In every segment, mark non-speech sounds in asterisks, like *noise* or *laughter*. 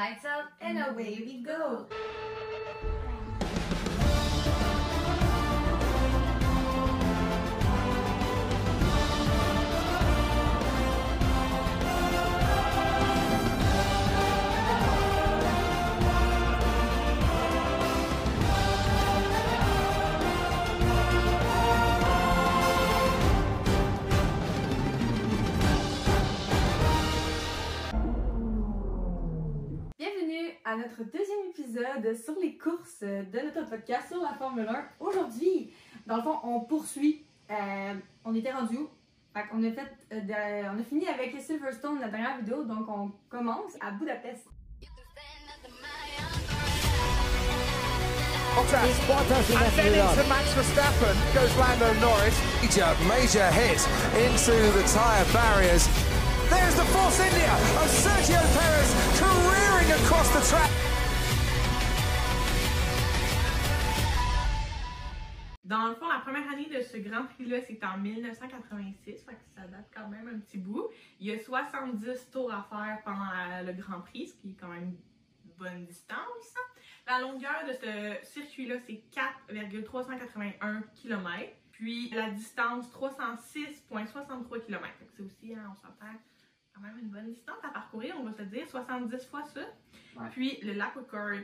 Lights out and away we go. À notre deuxième épisode sur les courses de notre podcast sur la Formule 1. Aujourd'hui, dans le fond, on poursuit. euh, on était rendu où? Fait qu'on a fait, euh, de- on a fini avec Silverstone la dernière vidéo, donc on commence à Budapest. Bottas, Bottas in and left then into. Max Verstappen goes Lando Norris. Major, major hit into the tyre barriers. There's the Force India of Sergio Perez Dans le fond, la première année de ce Grand Prix-là, c'est en 1986, fait que ça date quand même un petit bout. Il y a 70 tours à faire pendant la- le Grand Prix, ce qui est quand même une bonne distance. La longueur de ce circuit-là, c'est 4,381 km. Puis la distance, 306,63 km. C'est aussi, hein, on quand même une bonne distance à parcourir, on va se dire, 70 fois ça. Puis le lap record,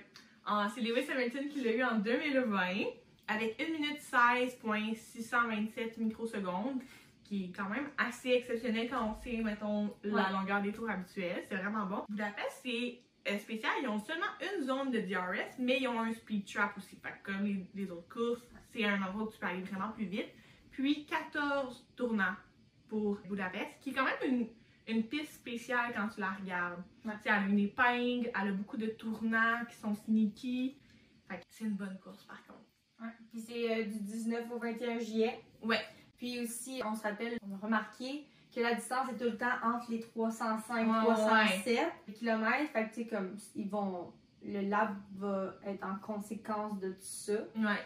c'est Lewis Hamilton qui l'a eu en 2020 avec 1 minute 16.627 microsecondes, qui est quand même assez exceptionnel quand on sait, mettons, la longueur des tours habituels. C'est vraiment bon. Budapest, c'est euh, spécial. Ils ont seulement une zone de DRS, mais ils ont un speed trap aussi. Fait que comme les, les autres courses, c'est un endroit où tu peux aller vraiment plus vite. Puis 14 tournants pour Budapest, qui est quand même une, une piste spéciale quand tu la regardes. Ouais. Elle a une épingle, elle a beaucoup de tournants qui sont sneaky. Fait c'est une bonne course par contre. Ouais. Puis c'est euh, du 19 au 21 juillet. Ouais. Puis aussi, on se rappelle, on a remarqué que la distance est tout le temps entre les 305 Ouais, 307 km. Fait que tu sais, comme ils vont. Le lab va être en conséquence de tout ça. Ouais.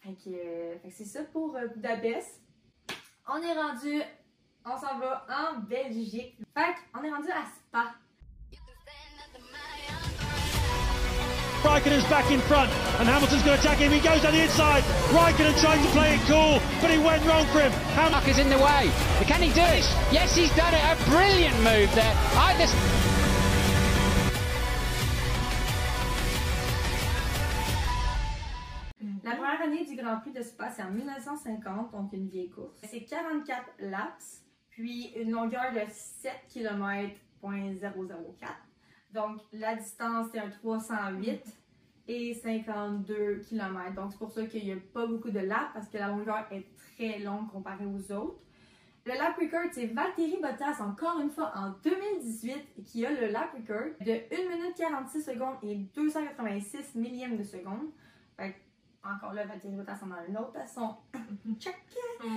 Fait que, euh, que c'est ça pour euh, Budapest. On est rendu, on s'en va en Belgique. Fait qu'on est rendu à Spa. Raikkonen's back in front, and Hamilton's going to attack him. He goes down the inside. Raikkonen tried to play it cool, but it went wrong for him. Ham- is in the way. Can he do it? Yes, he's done it. A brilliant move there. I just La première année du Grand Prix de Spa, c'est en 1950, donc une vieille course. C'est 44 laps, puis une longueur de 7 km, Donc la distance, c'est un 308 et 52 km. Donc c'est pour ça qu'il n'y a pas beaucoup de laps, parce que la longueur est très longue comparée aux autres. Le lap record, c'est Valtteri Bottas, encore une fois, en 2018, qui a le lap record de 1 minute 46 secondes et 286 millièmes de seconde. Fait encore là, Valtteri Bottas en a une autre à son *laughs* check.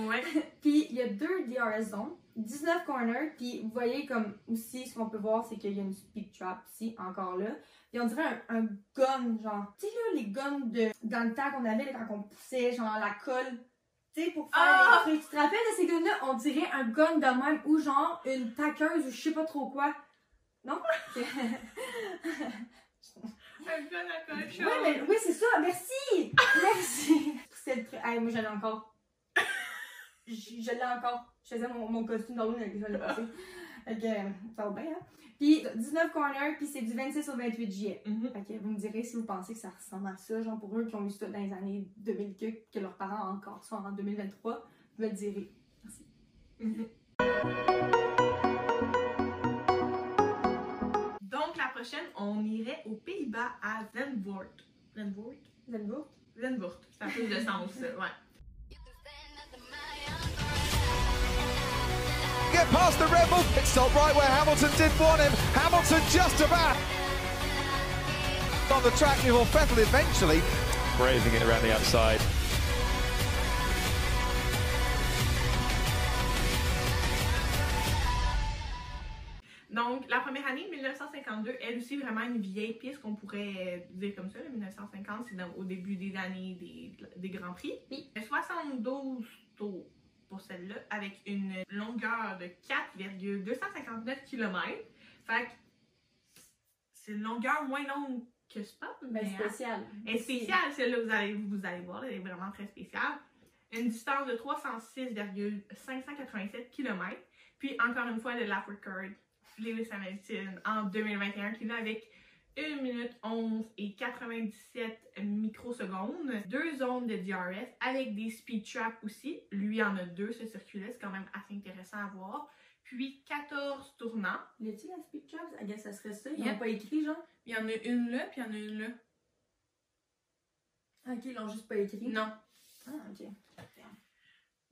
Ouais. Puis il y a deux DRS zones, 19 corners, puis vous voyez comme aussi, ce qu'on peut voir, c'est qu'il y a une speed trap ici, encore là. Puis on dirait un, un gun, genre, tu sais là, les guns de, dans le temps qu'on avait, là, quand on poussait, genre la colle, tu sais, pour faire Ah! les trucs. Tu te rappelles de ces guns-là? On dirait un gun de même, ou genre une taqueuse, ou je sais pas trop quoi. Non? *laughs* Un dans quelque chose. Oui, mais, oui, c'est ça. Merci. *laughs* Merci. Le truc. Hey, moi, j'allais encore. Je l'ai encore. Je faisais mon, mon costume d'Halloween avec ça passée. Fait que, euh, ça va bien, hein. Puis, 19 corners, puis c'est du 26 au 28 juillet. Mhm. Fait que vous me direz si vous pensez que ça ressemble à ça, genre pour eux qui ont eu ça dans les années 2000, que, que leurs parents encore ça en 2023, vous me le direz. Merci. Mhm. Donc, la prochaine, on irait aux Pays-Bas à Zandvoort. Zandvoort? Vous allez voir? Zandvoort. Ça a plus de sens, ça. Ouais. Get past the Red Bull pit stop right where Hamilton did want him. Hamilton just about on the track before Vettel eventually Braving it around the outside. Donc, la première année, 1952, elle aussi vraiment une vieille piste qu'on pourrait dire comme ça. là, 1950, c'est au début des années des, des Grands Prix. Oui. 72 tours pour celle-là, avec une longueur de 4,259 km. Fait que c'est une longueur moins longue que Spa. Ben, mais, hein, spécial. elle est spéciale, celle-là, vous allez, vous allez voir, elle est vraiment très spéciale. Une distance de 306,587 km. Puis encore une fois, le lap record, Lewis Hamilton en 2021, qui va avec 1 minute 11 et 97 microsecondes. Deux zones de DRS avec des speed traps aussi. Lui en a deux, ce circuit-là, c'est quand même assez intéressant à voir. Puis 14 tournants. L'as-tu la speed trap? I guess ça serait ça. Ils Yep. n'ont pas écrit, genre? Il y en a une là, puis il y en a une là. Ok, ils l'ont juste pas écrit. Non. Ah, ok.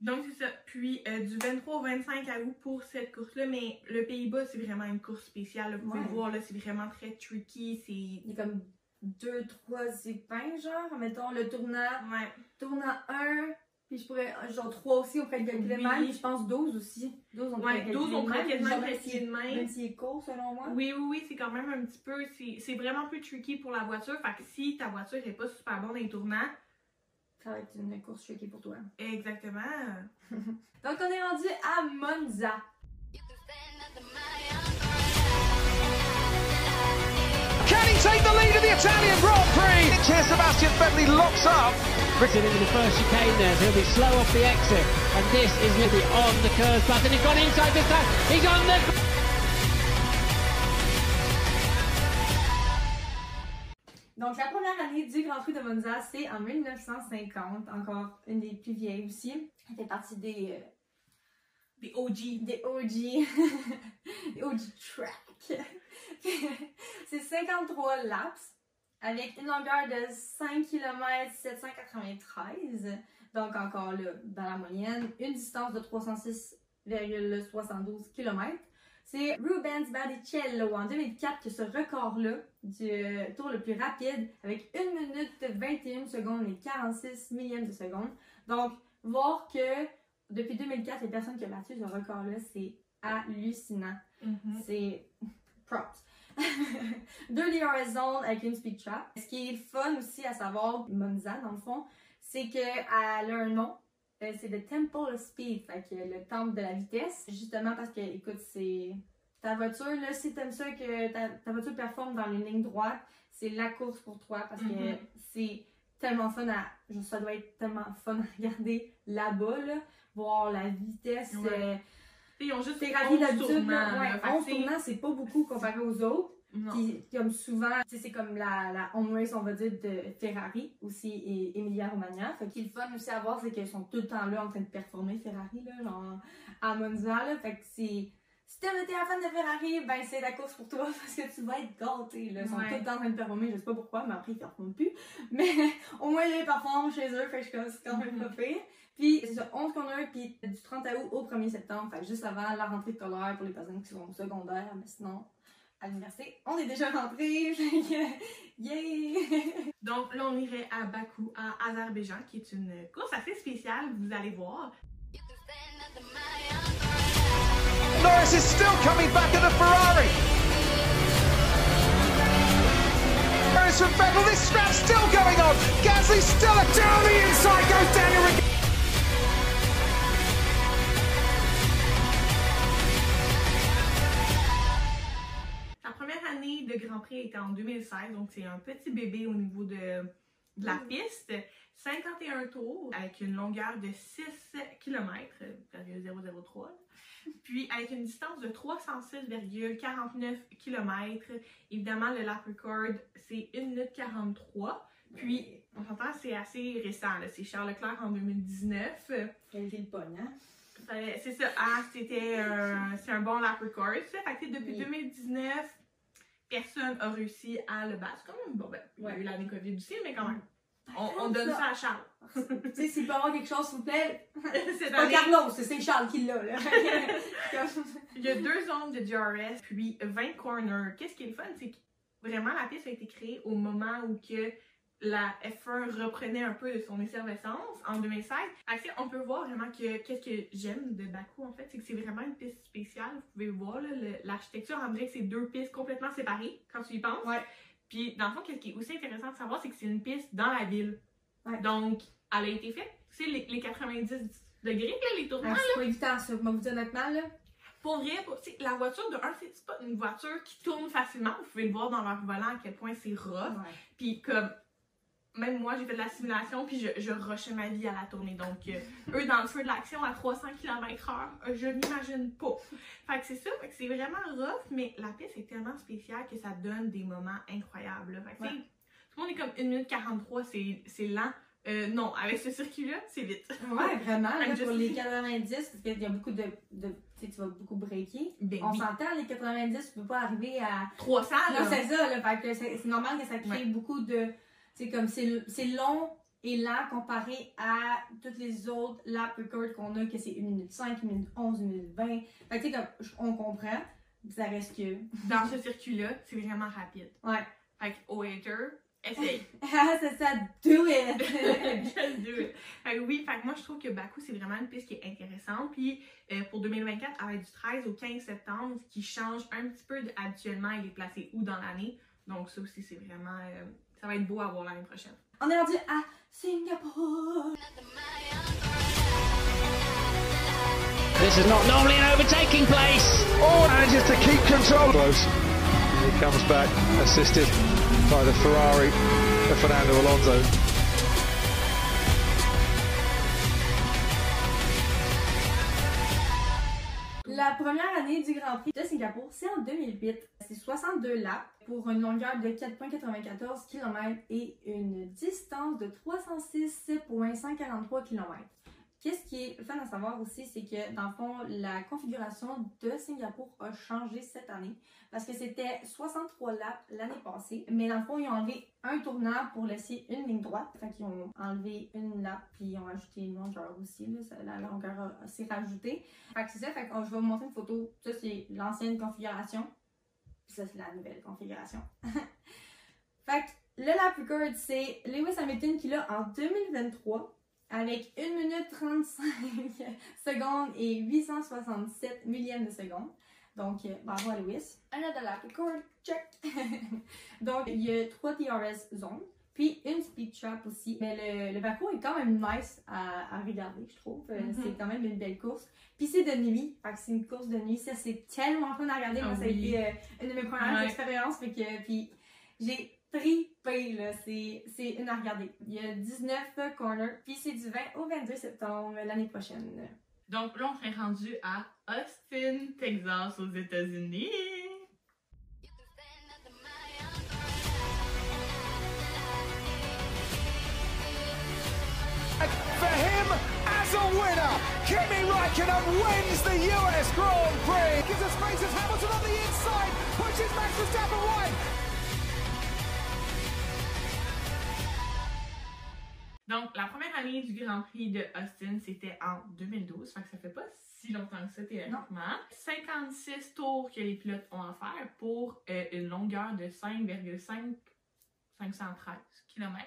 Donc, c'est ça. Puis, euh, du 23 au 25 août pour cette course-là. Mais le Pays-Bas, c'est vraiment une course spéciale. là. Vous pouvez Ouais. le voir, là, c'est vraiment très tricky. C'est. Il y a comme deux, trois épingles, genre. Mettons le tournant, Ouais. tournant 1, puis je pourrais, genre 3 aussi, on pourrait le calculer Oui. je pense 12 aussi. 12, on pourrait Ouais, le 12, on pourrait quasiment calculer de même. Même s'il est court, selon moi. Oui, oui, oui, c'est quand même un petit peu. C'est c'est vraiment plus tricky pour la voiture. Fait que si ta voiture n'est pas super bonne dans les tournants, Ça va être une course tricky pour toi. exactement. *laughs* Donc, on est rendu à Monza. Can he take the lead of the Italian Grand Prix? Here Sebastian Vettel locks up. Britain into the first chicane there. He'll be slow off the exit. And this is going to be on the curve button. He's gone inside this time. He's on the. Donc, la première année du Grand Prix de Monza, c'est en 1950. Encore une des plus vieilles aussi. Elle fait partie des, euh, Des OG. des OG. *laughs* des OG track. *laughs* c'est 53 laps avec une longueur de 5 km 793. Donc, encore là, dans la moyenne. Une distance de 306,72 km. C'est Rubens Barrichello en 2004 qui a ce record-là du euh, tour le plus rapide avec 1 minute 21 secondes et 46 millièmes de seconde. Donc, voir que depuis 2004, les personnes qui ont battu ce record-là, c'est hallucinant. Mhm. C'est props. *laughs* Deux DRS zones avec une speed trap. Ce qui est fun aussi à savoir, Monza dans le fond, c'est qu'elle a un nom. Euh, C'est le Temple of Speed, fait que le temple de la vitesse. Justement parce que, écoute, c'est ta voiture, là, si t'aimes ça que ta, ta voiture performe dans une ligne droite, c'est la course pour toi parce que Mhm. c'est tellement fun à. genre, Ça doit être tellement fun à regarder là-bas, là. Voir la vitesse. Ouais. euh, Ils ont juste Ferrari 11 d'habitude, tournants, ouais, Fait que 11 c'est- tournants, c'est pas beaucoup comparé aux autres. Puis, comme souvent, c'est comme la, la home race, on va dire, de Ferrari aussi et Emilia Romagna. Fait qu'il est le fun aussi à voir, c'est qu'ils sont tout le temps là en train de performer Ferrari, là, genre à Monza, là. Fait que c'est. Si été un fan de Ferrari, ben c'est la course pour toi *laughs* parce que tu vas être gâté, là. Ils sont Ouais. tout le temps en train de performer, je sais pas pourquoi, mais après ils performent plus. *laughs* Mais au moins ils performent chez eux, fait que c'est quand même pas pire. Puis c'est ça, 11 corners, puis du 30 août au 1er septembre, fait que juste avant la rentrée scolaire pour les personnes qui sont au secondaire, mais sinon, à l'université, on est déjà *laughs* yay! Donc là, on irait à Bakou, à Azerbaïdjan, qui est une course assez spéciale, vous allez voir. Norris is still coming back in the Ferrari. Norris from Vettel, this scrap's still going on. Gasly still a down the inside goes Daniel Ricciardo. De Grand Prix était en 2016, donc c'est un petit bébé au niveau de, de la piste. 51 tours avec une longueur de 6 km, 003. Puis avec une distance de 306,49 km. Évidemment, le lap record, c'est 1 minute 43. Puis, on s'entend, c'est assez récent. C'est Charles Leclerc en 2019. Qualité le pogne, hein? Fallait- C'est ça, ah, c'était un, c'est un bon lap record. Ça. Fait que, depuis Oui. 2019, personne n'a réussi à le battre. C'est quand même bon. Ben, il y a eu l'année COVID aussi, mais quand même. On, on donne ça à Charles. *laughs* tu sais, s'il peut avoir quelque chose, s'il vous plaît, *laughs* Cette pas Carlos, c'est Charles qui l'a, là. *laughs* il y a deux zones de DRS, puis 20 corners. Qu'est-ce qui est le fun, c'est que vraiment la piste a été créée au moment où que la F1 reprenait un peu de son effervescence en 2016. Fait que, on peut voir vraiment que qu'est-ce que j'aime de Bakou en fait, c'est que c'est vraiment une piste spéciale. Vous pouvez voir l'architecture, on dirait que c'est deux pistes complètement séparées quand tu y penses. Ouais. Puis dans le fond, qu'est-ce qui est aussi intéressant de savoir, c'est que c'est une piste dans la ville. Ouais. Donc, elle a été faite, tu sais, les, les 90 degrés, là, les tournements. Ah, c'est pas évident, ça. Vous dire honnêtement, là. pour vrai, pour- la voiture de un, c'est c'est pas une voiture qui tourne facilement. Vous pouvez le voir dans leur volant à quel point c'est rough. Puis comme même moi, j'ai fait de la simulation, puis je, je rushais ma vie à la tournée. Donc, euh, eux, dans le feu de l'action à 300 km/h, euh, je n'imagine pas. Fait que c'est ça, fait que c'est vraiment rough, mais la piste est tellement spéciale que ça donne des moments incroyables. là. Fait que, tu sais, tout le monde est comme 1 minute 43, c'est c'est lent. Euh, non, avec ce circuit-là, c'est vite. Ouais, vraiment, là, pour les 90, parce qu'il y a beaucoup de. de tu sais, tu vas beaucoup breaker. Ben On oui. s'entend, les 90, tu peux pas arriver à. 300, là. Non, c'est ça, là. Fait que c'est c'est normal que ça crée Ouais. beaucoup de. C'est comme, c'est long et lent comparé à toutes les autres lap records qu'on a, que c'est 1 minute 5, 1 minute 11, 1 minute 20. Fait que, tu sais, comme, on comprend, ça reste que. *laughs* Dans ce circuit-là, c'est vraiment rapide. Ouais. Fait que, au hater, essaye. *laughs* Ah, c'est ça, do it! *laughs* Just do it. Fait que oui, fait que moi je trouve que Baku c'est vraiment une piste qui est intéressante. Puis euh, pour 2024, elle va être du 13 au 15 septembre, ce qui change un petit peu de, habituellement, il est placé où dans l'année. Donc ça aussi c'est vraiment, euh, ça va être beau à voir l'année prochaine. On est rendu à Singapour! This is not normally an overtaking place. Oh, manages to keep control. Close. He comes back, assisted by the Ferrari of Fernando Alonso. La première année du Grand Prix de Singapour, c'est en 2008. C'est 62 laps pour une longueur de 4,94 km et une distance de 306,143 km. Qu'est-ce qui est fun à savoir aussi, c'est que dans le fond, la configuration de Singapour a changé cette année parce que c'était 63 laps l'année passée, mais dans le fond, ils ont enlevé un tournant pour laisser une ligne droite. Fait qu'ils ont enlevé une lap puis ils ont ajouté une longueur aussi. La longueur s'est rajoutée. Fait que c'est ça, fait que je vais vous montrer une photo. Ça, c'est l'ancienne configuration. Ça, c'est la nouvelle configuration. *laughs* fait que le lap record, c'est Lewis Hamilton qui l'a en 2023 avec 1 minute 35 *laughs* secondes et 867 millièmes de seconde. Donc, euh, bravo à Lewis. Another lap record, check! *laughs* Donc, il y a 3 DRS zones, puis une speed trap aussi. Mais le, le parcours est quand même nice à, à regarder, je trouve. Euh, Mhm. C'est quand même une belle course. Puis c'est de nuit, fait que c'est une course de nuit. Ça, c'est tellement fun à regarder. Moi, Ah ça a oui. été euh, une de mes premières Ouais. expériences. Fait que, puis j'ai tripé, là. C'est c'est une à regarder. Il y a 19 corners, puis c'est du 20 au 22 septembre l'année prochaine. Donc là on s'est rendu à Austin, Texas aux États-Unis. For him as a winner, Kimi Raikkonen wins the US Grand Prix. Gives us space as Hamilton on the inside, pushes Max Verstappen wide. Donc la première année du Grand Prix de Austin c'était en 2012, fait que ça fait pas si longtemps que ça théoriquement. 56 tours que les pilotes ont à faire pour euh, une longueur de 5,5 513 km,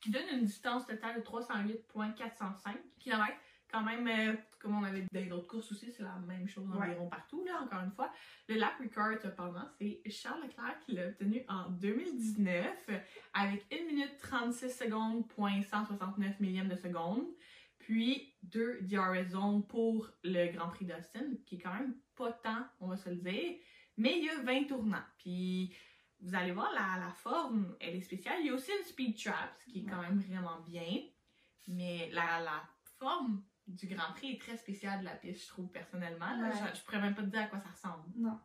qui donne une distance totale de 308,405 km. Quand même, euh, comme on avait dans d'autres courses aussi, c'est la même chose environ partout, là, encore une fois. Le lap record, cependant, c'est Charles Leclerc qui l'a obtenu en 2019 avec 1 minute 36 secondes, point 169 millièmes de seconde. Puis deux DRS zones pour le Grand Prix d'Austin, qui est quand même pas tant, on va se le dire. Mais il y a 20 tournants. Puis vous allez voir, la, la forme, elle est spéciale. Il y a aussi une speed trap, ce qui est quand même vraiment bien. Mais la, la forme du Grand Prix est très spéciale de la piste, je trouve, personnellement. là. Ouais. Je, je pourrais même pas te dire à quoi ça ressemble. Non.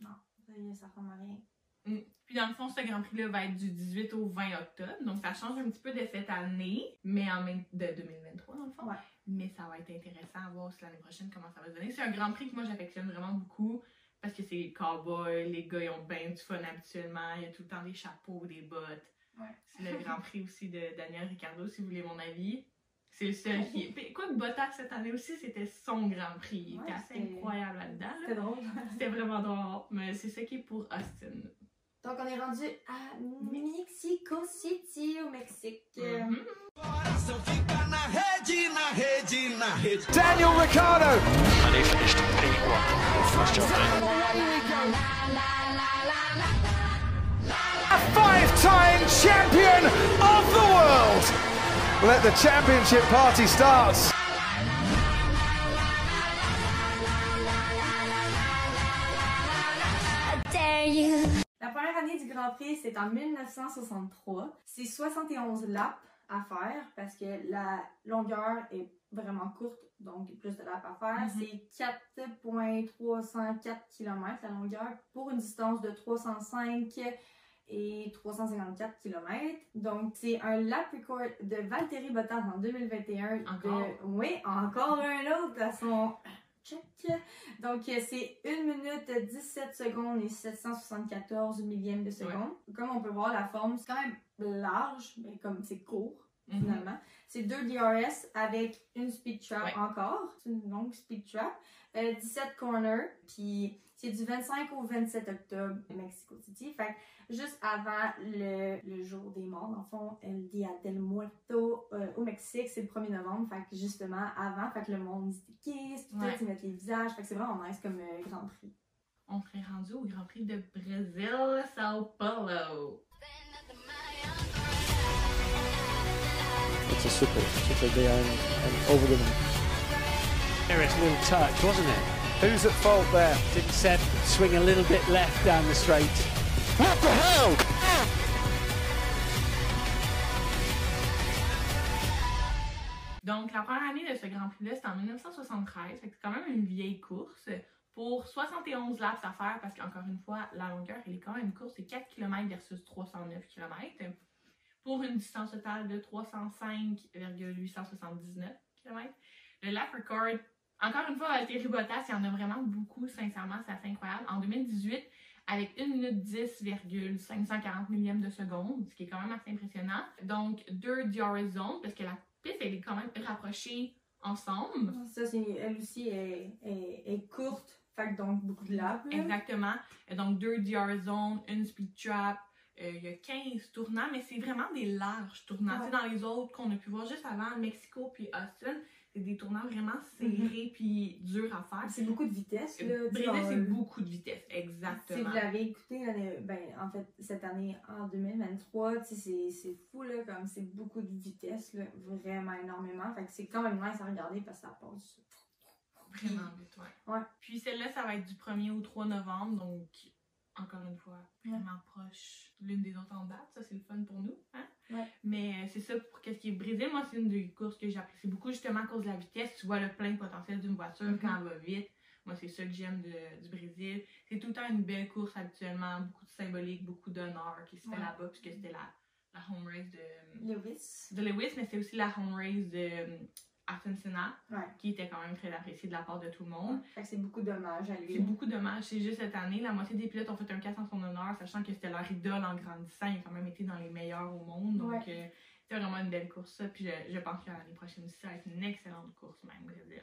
Non. Ça, ça ressemble à rien. Mm. Puis dans le fond, ce Grand Prix-là va être du 18 au 20 octobre. Donc ça change un petit peu de cette année, mais en même de 2023 dans le fond. Ouais. Mais ça va être intéressant à voir aussi l'année prochaine comment ça va se donner. C'est un Grand Prix que moi j'affectionne vraiment beaucoup parce que c'est cowboy, les gars ils ont bien du fun habituellement, il y a tout le temps des chapeaux, des bottes. Ouais. C'est le Grand Prix aussi de Daniel Ricciardo si vous voulez mon avis. C'est le seul qui. Quoi que Bottas cette année aussi, c'était son Grand Prix. Il Ouais, était assez c'était- incroyable là-dedans. là. C'était drôle. C'était vraiment drôle. Mais c'est ça qui est pour Austin. donc on est rendu à Mexico City au Mexique. Mm -hmm. Daniel Ricciardo! A five-time champion of the world! Let the championship party start. Dare you. L'année du Grand Prix, c'est en 1963. C'est 71 laps à faire parce que la longueur est vraiment courte, donc plus de laps à faire. Mhm. C'est 4,304 km la longueur pour une distance de 305 et 354 km. Donc, c'est un lap record de Valtteri Bottas en 2021. de- Encore? Oui, encore un autre à son check. Donc, euh, c'est 1 minute 17 secondes et 774 millièmes de seconde. Comme on peut voir, la forme, c'est quand même large, mais comme c'est court, Mhm. finalement. C'est deux DRS avec une speed trap Ouais. encore. C'est une longue speed trap. Euh, 17 corners. Puis c'est du 25 au 27 octobre, Mexico City. Fait que juste avant le, le jour des morts, dans le fond, El Dia del Muerto euh, au Mexique, c'est le 1er novembre. Fait que justement, avant, fait que le monde se déguise, puis Ouais. tout, ils mettent les visages. Fait que c'est vraiment nice comme euh, Grand Prix. On serait rendu au Grand Prix de Brésil, Sao Paulo. A super, super there and, and over the There, it's a little touch, wasn't it? Who's at fault there? Didn't Seb swing a little bit left down the straight? What the hell? Donc, la première année de ce Grand Prix-là, c'était en 1973. Fait que c'est quand même une vieille course. Pour 71 laps à faire, parce qu'encore une fois, la longueur, elle est quand même courte. C'est 4 km versus 309 km. Pour une distance totale de 305,879 km. Le lap record, encore une fois, Valtteri Bottas, il y en a vraiment beaucoup, sincèrement, c'est assez incroyable. En 2018, avec 1 minute 10,540 millièmes de seconde, ce qui est quand même assez impressionnant. Donc, deux DRS zones, parce que la piste, elle est quand même rapprochée ensemble. Ça, c'est, elle aussi est, est, est courte. Fait que donc beaucoup de laps. Exactement. Euh, Donc, deux DRS zones, une speed trap. Euh, il y a 15 tournants, mais c'est vraiment des larges tournants. Ouais. Tu sais, dans les autres qu'on a pu voir juste avant, Mexico puis Austin, c'est des tournants vraiment serrés puis durs à faire. C'est beaucoup de vitesse. Là, Brésil, c'est le- beaucoup de vitesse. Si Exactement. vous l'avez écouté, ben, en fait, cette année, en 2023, tu sais, c'est c'est fou, là, comme c'est beaucoup de vitesse, là, vraiment énormément. Fait que c'est quand même nice à regarder parce que ça passe. Vraiment vite, ouais. Ouais. Puis celle-là, ça va être du 1er au 3 novembre, donc encore une fois, vraiment proche l'une des autres en date. Ça, c'est le fun pour nous. Hein? Ouais. Mais euh, c'est ça pour qu'est-ce qui est Brésil. Moi, c'est une des courses que j'apprécie beaucoup justement à cause de la vitesse. Tu vois le plein potentiel d'une voiture Mhm. quand elle va vite. Moi, c'est ça que j'aime du Brésil. C'est tout le temps une belle course habituellement, beaucoup de symbolique, beaucoup d'honneur qui se fait Ouais. là-bas, puisque c'était la, la home race de, Lewis. de Lewis, mais c'est aussi la home race de Senna, Ouais. qui était quand même très appréciée de la part de tout le monde. Fait que c'est beaucoup d'hommages à C'est lui. beaucoup dommage. C'est juste cette année, la moitié des pilotes ont fait un casse en son honneur, sachant que c'était leur idole en grandissant. Il a quand même été dans les meilleurs au monde. Donc, Ouais. euh, c'était vraiment une belle course. Ça. Puis je, je pense que l'année prochaine aussi, ça va être une excellente course, même Brésil.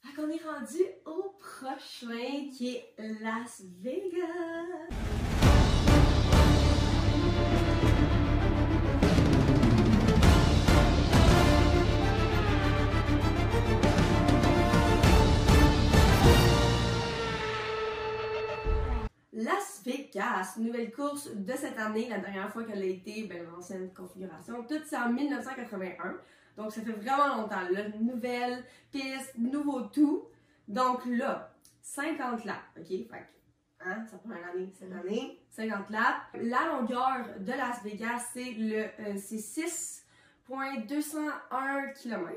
Fait qu'on est rendu au prochain qui est Las Vegas. Las Vegas, nouvelle course de cette année. La dernière fois qu'elle a été, ben, l'ancienne configuration. Tout c'est en 1981. Donc, ça fait vraiment longtemps. Là, nouvelle piste, nouveau tout. Donc là, 50 laps, ok? Fait hein, ça prend une année cette année. 50 laps. La longueur de Las Vegas, c'est le euh, c'est 6.201 km.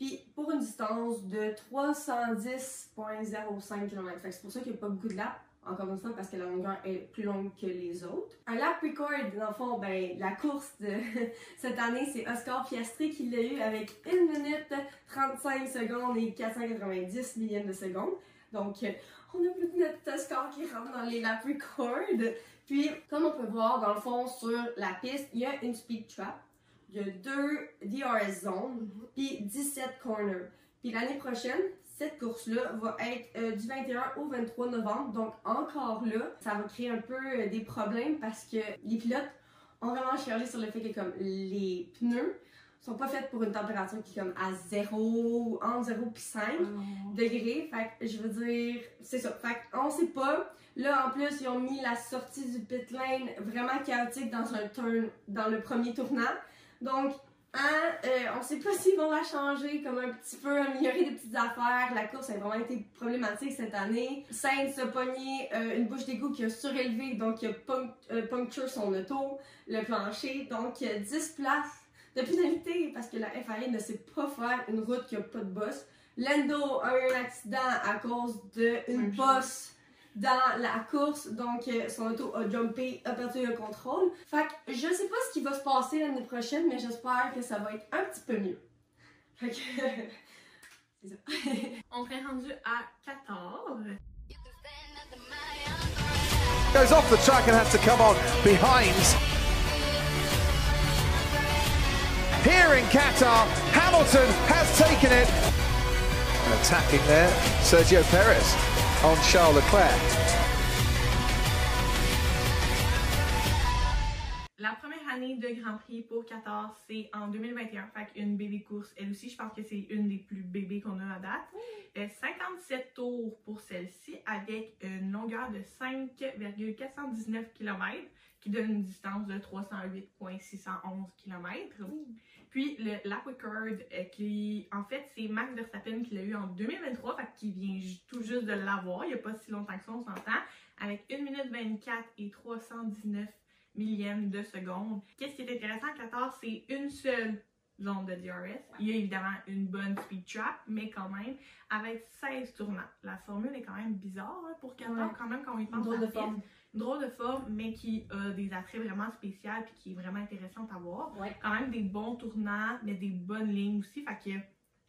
Puis pour une distance de 310.05 km. C'est pour ça qu'il n'y a pas beaucoup de laps. Encore une fois, parce que la longueur est plus longue que les autres. Un lap record, dans le fond, ben, la course de *laughs* cette année, c'est Oscar Piastri qui l'a eu avec 1 minute 35 secondes et 490 millièmes de seconde. Donc, euh, on a plus de notre Oscar qui rentre dans les lap records. Puis, comme on peut voir, dans le fond, sur la piste, il y a une speed trap. Il y a deux DRS zones, puis 17 corners. Puis l'année prochaine, cette course-là va être euh, du 21 au 23 novembre. Donc encore là, ça va créer un peu euh, des problèmes parce que les pilotes ont vraiment chialé sur le fait que comme les pneus sont pas faits pour une température qui est comme à 0, entre 0 et 5 degrés. Fait que je veux dire, c'est ça. Fait qu'on sait pas. Là, en plus, ils ont mis la sortie du pit lane vraiment chaotique dans un turn, dans le premier tournant. Donc, Hein, euh, on sait pas *laughs* s'ils vont la changer, comme un petit peu améliorer des petites affaires. La course a vraiment été problématique cette année. Sainz a pogné euh, une bouche d'égout qui a surélevé, donc il a punct euh, puncture son auto, le plancher. Donc 10 places de pénalité parce que la FIA ne sait pas faire une route qui a pas de boss. Lando a eu un accident à cause d'une bosse dans la course, donc euh, son auto a jumpé, a perdu le contrôle. Fait que je sais pas ce qui va se passer l'année prochaine, mais j'espère que ça va être un petit peu mieux. Fait que. *laughs* c'est ça. *laughs* On serait rendu à 14. Goes off the track and has to come on behind. Here in Qatar, Hamilton has taken it. Attacking there, Sergio Perez on Charles Leclerc. La première année de Grand Prix pour 14, c'est en 2021. Fait qu'une bébé course, elle aussi, je pense que c'est une des plus bébés qu'on a à date. Euh, 57 tours pour celle-ci avec une longueur de 5,419 km qui donne une distance de 308,611 km. Puis le lap record, euh, qui en fait c'est Max Verstappen qui l'a eu en 2023, fait qu'il vient tout juste de l'avoir, il n'y a pas si longtemps que ça, on s'entend, avec 1 minute 24 et 319 millièmes de seconde. Qu'est-ce qui est intéressant à 14, c'est une seule zone de DRS. Il y a évidemment une bonne speed trap, mais quand même, avec 16 tournants. La formule est quand même bizarre hein, pour 14, Ouais. quand même, quand on y pense Drôle de forme. drôle de forme, mais qui a des attraits vraiment spéciaux puis qui est vraiment intéressante à voir. Ouais. Quand même des bons tournants, mais des bonnes lignes aussi. Fait que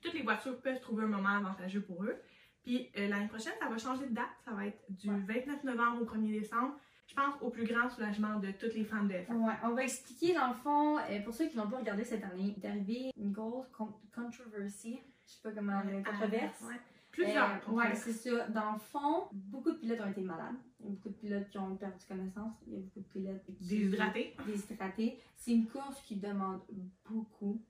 toutes les voitures peuvent trouver un moment avantageux pour eux. Puis euh, l'année prochaine, ça va changer de date. Ça va être du 29 novembre au 1er décembre. Je pense au plus grand soulagement de toutes les fans de F1. Ouais, on va expliquer dans le fond, euh, pour ceux qui l'ont pas regardé cette année, est arrivé une grosse con- controversy, je sais pas comment, le controverse. Ouais. Plusieurs. Euh, ouais, c'est ça. Dans le fond, beaucoup de pilotes ont été malades. Il y a beaucoup de pilotes qui ont perdu connaissance. Il y a beaucoup de pilotes qui... Déshydratés. déshydratés. C'est une course qui demande beaucoup,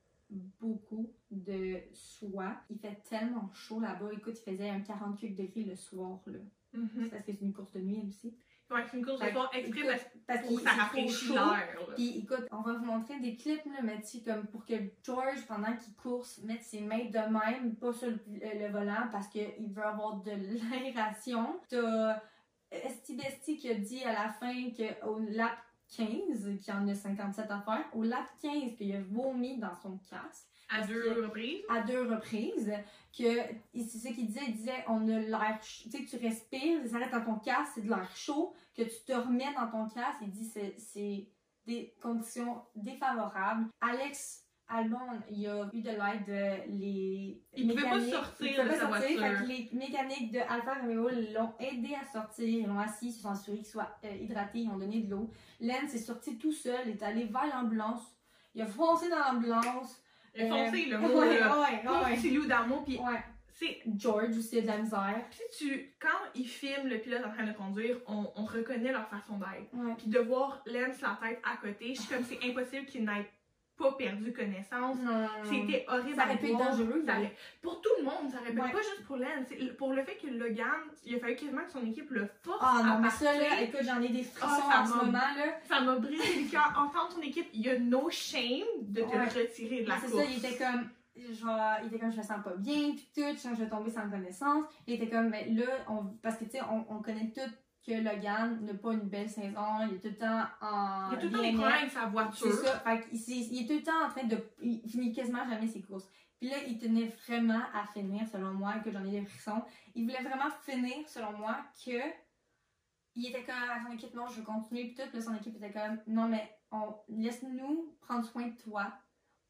beaucoup de soie. Il fait tellement chaud là-bas. Écoute, il faisait un 48 degrés le soir. là. Mhm. C'est parce que c'est une course de nuit aussi. Ouais, c'est une course de Fait soir que, exprès écoute, parce parce pour qu'il que ça rafraîchit l'air. Puis écoute, on va vous montrer des clips, là, mais tu sais, comme pour que George, pendant qu'il course, mette ses mains de même, pas sur le, le- le volant, parce qu'il veut avoir de l'aération. T'as Esti Besti qui a dit à la fin qu'au lap 15, qu'il y en a 57 à faire, au lap 15, qu'il a vomi dans son casque. À deux que- reprises? à deux reprises. Que c'est ce qu'il disait il disait on a l'air tu sais tu respires ça s'arrête dans ton casque c'est de l'air chaud que tu te remets dans ton casque il dit c'est c'est des conditions défavorables. Alex Albon il a eu de l'aide de les Il pouvait pas sortir il pouvait de pas sa sortir, voiture. fait que les mécaniques de Alfa Romeo l'ont aidé à sortir ils l'ont assis ils se sont assurés qu'il soit euh, hydraté ils ont donné de l'eau Lance est sorti tout seul il est allé vers l'ambulance il a foncé dans l'ambulance Il a euh, foncé le *laughs* ouais, mot. ouais, là. ouais, Pauvre ouais. petit loup d'amour. Puis Ouais. c'est George aussi a de la misère. si tu, quand ils filment le pilote en train de conduire, on, on reconnaît leur façon d'être. Ouais. Puis de voir Lance la tête à côté, je suis comme c'est impossible qu'il n'ait pas perdu connaissance. C'était horrible Ça à aurait pu être dangereux, Ça là. aurait- Pour tout le monde, ça aurait pu Ouais. pas juste pour. C'est- Pour le fait que Logan, il a fallu quasiment que son équipe le force Ah à non, mais ça partir. là, écoute, j'en ai des frissons ça en ce moment là. Ça m'a brisé le cœur. Entendre ton équipe, il y a no shame de te Ouais. retirer de la C'est course. ça, il était comme. Genre, il était comme je me sens pas bien, puis tout, je vais tomber sans connaissance. Il était comme, mais là, on, parce que tu sais, on, on connaît tout que Logan n'a pas une belle saison, il est tout le temps en. Il a tout le temps des problèmes avec sa voiture. C'est ça. Fait qu'il s'est- il est tout le temps en train de. Il finit quasiment jamais ses courses. Puis là, il tenait vraiment à finir, selon moi, que j'en ai des frissons. Il voulait vraiment finir, selon moi, que. Il était comme à son équipe, non, je veux continuer. Puis tout, là, son équipe était comme, non, mais on laisse-nous prendre soin de toi.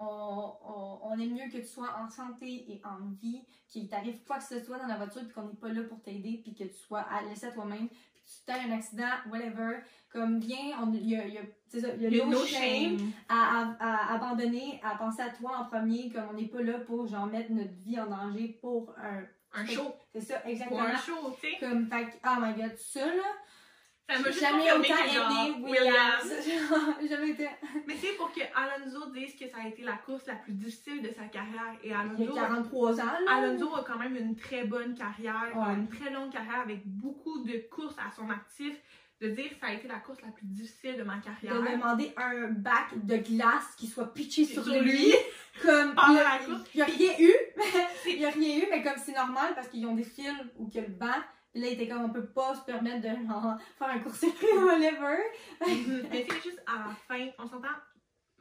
On, on, on est mieux que tu sois en santé et en vie, qu'il t'arrive quoi que ce soit dans la voiture, puis qu'on n'est pas là pour t'aider, puis que tu sois à laisser à toi-même, t'aies un accident, whatever. Comme bien, on- il y a, y a, ça, y a Il y a no no shame shame. à, à- à abandonner, à penser à toi en premier, comme on n'est pas là pour genre mettre notre vie en danger pour un. Un show. C'est ça, Pour exactement. un show, tu sais. Comme, fait oh my god, ça là, Ça m'a *laughs* jamais autant aimé Williams. Jamais été. Mais c'est pour que Alonso dise que ça a été la course la plus difficile de sa carrière. Et Il y a Alonso, 43 ans là. Alonso a quand même une très bonne carrière, Ouais. une très longue carrière avec beaucoup de courses à son actif. de dire que ça a été la course la plus difficile de ma carrière. De demander un bac de glace qui soit pitché sur, Sur lui. lui. *laughs* Comme, Pendant il la course. Il n'y a rien eu. *laughs* il n'y a rien eu, mais comme c'est normal parce qu'ils ont des fils ou que le banc. Là, il était comme on peut pas se permettre de genre, faire un court-circuit ou whatever. Mhm. *laughs* Mais c'est juste à la fin, on s'entend,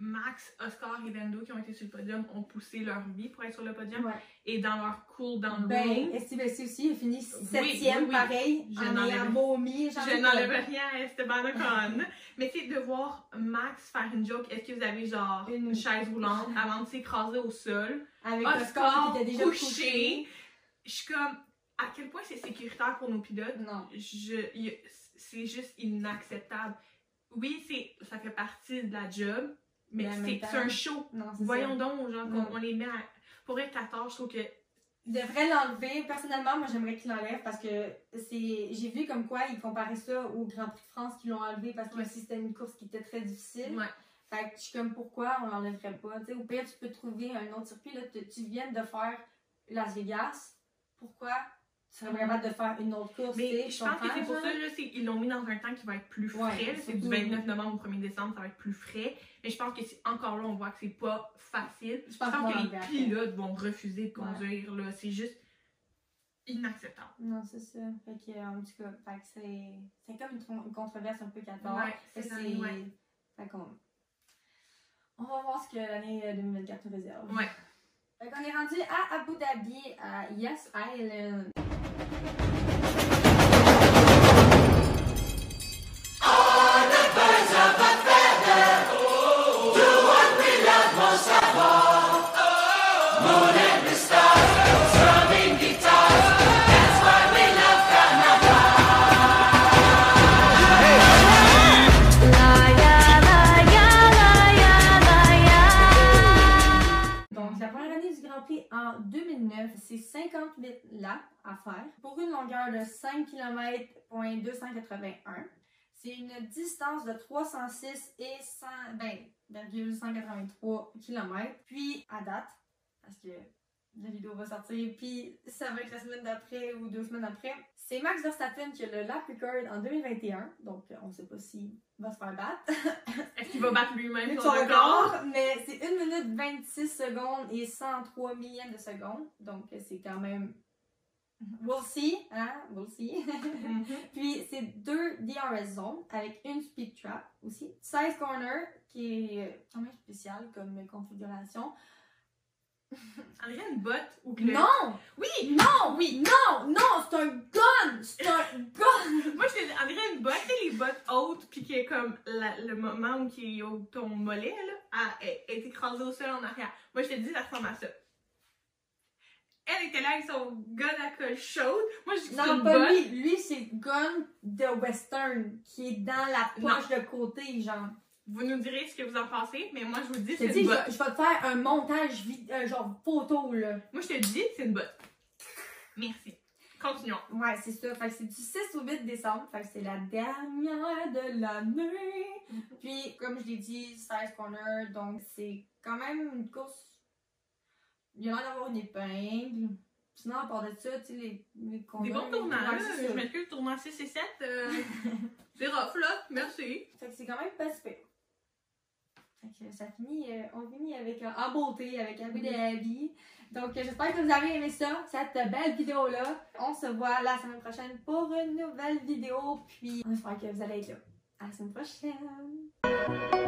Max, Oscar et Lando qui ont été sur le podium ont poussé leur vie pour être sur le podium. Ouais. Et dans leur cool-down Ben, room, Steve Essie aussi, a fini septième, oui, oui. pareil, Je en ayant vomi. je n'enlève rien à Esteban Ocon. *laughs* Mais c'est de voir Max faire une joke, est-ce que vous avez genre Une- une, chaise roulante avant de s'écraser au sol? Avec Oscar Oscar qui était déjà couché. couché. Je suis comme, à quel point c'est sécuritaire pour nos pilotes? Non. je, c'est juste inacceptable. Oui, c'est, ça fait partie de la job, mais c'est, un show. Non, Voyons ça. donc, genre, qu'on on les met à. Pour être 14, je trouve que. Il devrait l'enlever. Personnellement, moi, j'aimerais qu'il l'enlève parce que c'est. J'ai vu comme quoi il comparait ça au Grand Prix de France qui l'ont enlevé parce que Ouais. c'était une course qui était très difficile. Ouais. Fait que je suis comme pourquoi on l'enlèverait pas. Tu sais, au pire, tu peux trouver un autre circuit. Là, tu viens de faire Las Vegas. Pourquoi tu serais capable de faire une autre course? Mais je pense que c'est pour ça, là, c'est, ils l'ont mis dans un temps qui va être plus frais. Ouais, c'est du surtout- 29 novembre au 1er décembre, ça va être plus frais. Mais je pense que c'est encore là, on voit que c'est pas facile. Je Je pense va que les pilotes vont refuser de conduire, là. C'est juste inacceptable. Non, c'est ça. Fait que, en tout cas, fait que c'est, c'est comme une, controverse un peu 14. Ouais, année, ouais. Fait qu'on. On va voir ce que l'année euh, 2024 nous réserve. Ouais. Fait qu'on est rendu à Abu Dhabi, à Yes Island. Thank you. km.281. C'est une distance de 306 et 100, ben, 183 km. Puis, à date, parce que la vidéo va sortir, puis ça va être la semaine d'après ou deux semaines après, c'est Max Verstappen qui a le lap record en 2021. Donc, on ne sait pas s'il va se faire battre. *laughs* Est-ce qu'il va battre lui-même son record, mais c'est 1 minute 26 secondes et 103 millièmes de seconde. Donc, c'est quand même. *laughs* We'll see, hein? We'll see. Mhm. *laughs* Puis, c'est deux DRS zones avec une speed trap aussi. 16 corner, qui est quand même spécial comme configuration. *laughs* On dirait une botte ou que Non! Oui! Non! Oui! Non! Non! C'est un gun! C'est un gun! Moi, je te dis, on dirait une botte, les bottes hautes, puis qui est comme la- le moment où qui est au ton mollet, là, est, est écrasé au sol en arrière. Moi, je te dis, ça ressemble à ça. Elle était là avec son gun à colle chaude. Moi, je dis Non, une pas botte. lui. Lui, c'est gun de western qui est dans la poche de côté, genre. Vous nous direz ce que vous en pensez, mais moi, je vous dis, Je c'est te dis, une je, botte. je vais te faire un montage vid- euh, genre photo, là. Moi, je te dis, c'est une botte. Merci. Continuons. Ouais, c'est ça. Fait que c'est du 6 au 8 décembre. Fait que c'est la dernière de l'année. Puis, comme je l'ai dit, 16 corners. Donc, c'est quand même une course. Il y a l'air d'avoir une épingle. Sinon, à part de ça, tu sais, les, les. Des bons c'est Je ça. m'excuse, tournant 6 et 7. euh, *laughs* c'est rough, là. Merci. Fait que c'est quand même pas super. Fait que ça finit, euh, on finit avec, euh, en beauté avec Abu Dhabi. Donc euh, j'espère que vous avez aimé ça, cette belle vidéo-là. On se voit la semaine prochaine pour une nouvelle vidéo. Puis on espère que vous allez être là. À la semaine prochaine!